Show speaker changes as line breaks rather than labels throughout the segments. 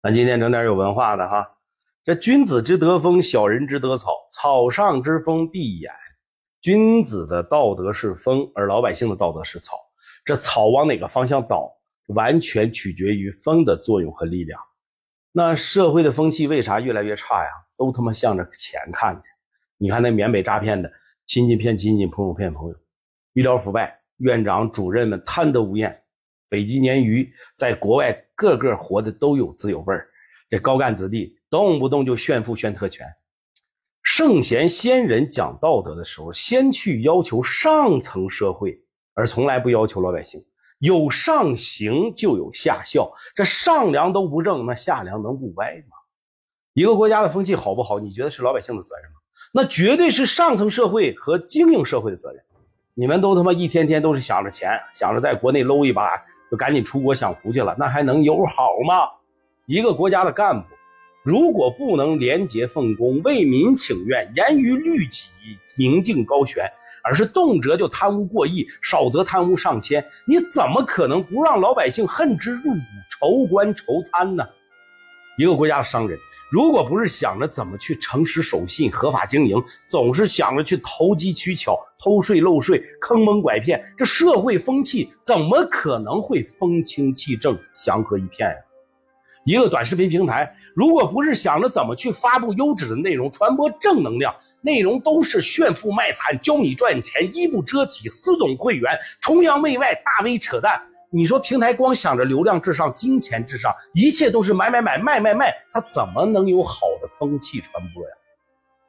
咱今天整点有文化的哈。这君子之德风，小人之德草。草上之风必偃。君子的道德是风，而老百姓的道德是草。这草往哪个方向倒，完全取决于风的作用和力量。那社会的风气为啥越来越差呀？都他妈向着钱看去。你看那缅北诈骗的，亲戚骗亲戚，朋友骗朋友，医疗腐败，院长主任们贪得无厌。北极鲶鱼在国外个个活的都有滋有味儿，这高干子弟动不动就炫富炫特权。圣贤先人讲道德的时候，先去要求上层社会，而从来不要求老百姓。有上行就有下效，这上梁都不正，那下梁能不歪吗？一个国家的风气好不好，你觉得是老百姓的责任吗？那绝对是上层社会和精英社会的责任。你们都他妈一天天都是想着钱，想着在国内搂一把。就赶紧出国享福去了，那还能友好吗？一个国家的干部，如果不能廉洁奉公、为民请愿、严于律己、明镜高悬，而是动辄就贪污过亿，少则贪污上千，你怎么可能不让老百姓恨之入骨、仇官仇贪呢？一个国家的商人。如果不是想着怎么去诚实守信、合法经营，总是想着去投机取巧、偷税漏税、坑蒙拐骗，这社会风气怎么可能会风清气正、祥和一片呀？一个短视频平台，如果不是想着怎么去发布优质的内容、传播正能量，内容都是炫富卖惨、教你赚钱、衣不遮体、私懂会员、崇洋媚外、大 V 扯淡。你说平台光想着流量至上、金钱至上，一切都是买买买、卖卖卖，它怎么能有好的风气传播呀？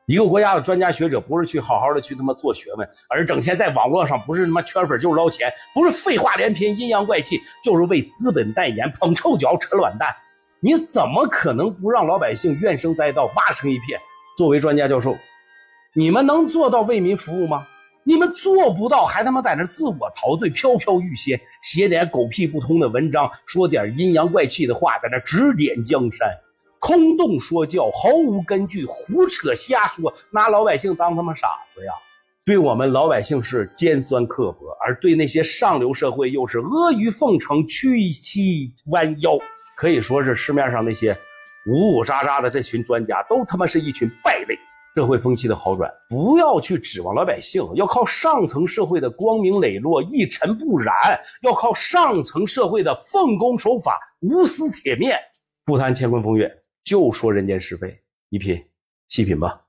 一个国家的专家学者不是去好好的去他妈做学问，而整天在网络上不是他妈圈粉就是捞钱，不是废话连篇、阴阳怪气，就是为资本代言、捧臭脚、扯卵蛋，你怎么可能不让老百姓怨声载道、骂声一片？作为专家教授，你们能做到为民服务吗？你们做不到，还他妈在那自我陶醉、飘飘欲仙，写点狗屁不通的文章，说点阴阳怪气的话，在那指点江山，空洞说教，毫无根据，胡扯瞎说，拿老百姓当他妈傻子呀？对我们老百姓是尖酸刻薄，而对那些上流社会又是阿谀奉承、屈膝弯腰，可以说是市面上那些五五喳喳的这群专家，都他妈是一群败类。社会风气的好转，不要去指望老百姓，要靠上层社会的光明磊落、一尘不染，要靠上层社会的奉公守法、无私铁面。不谈乾坤风月，就说人间是非，你品细品吧。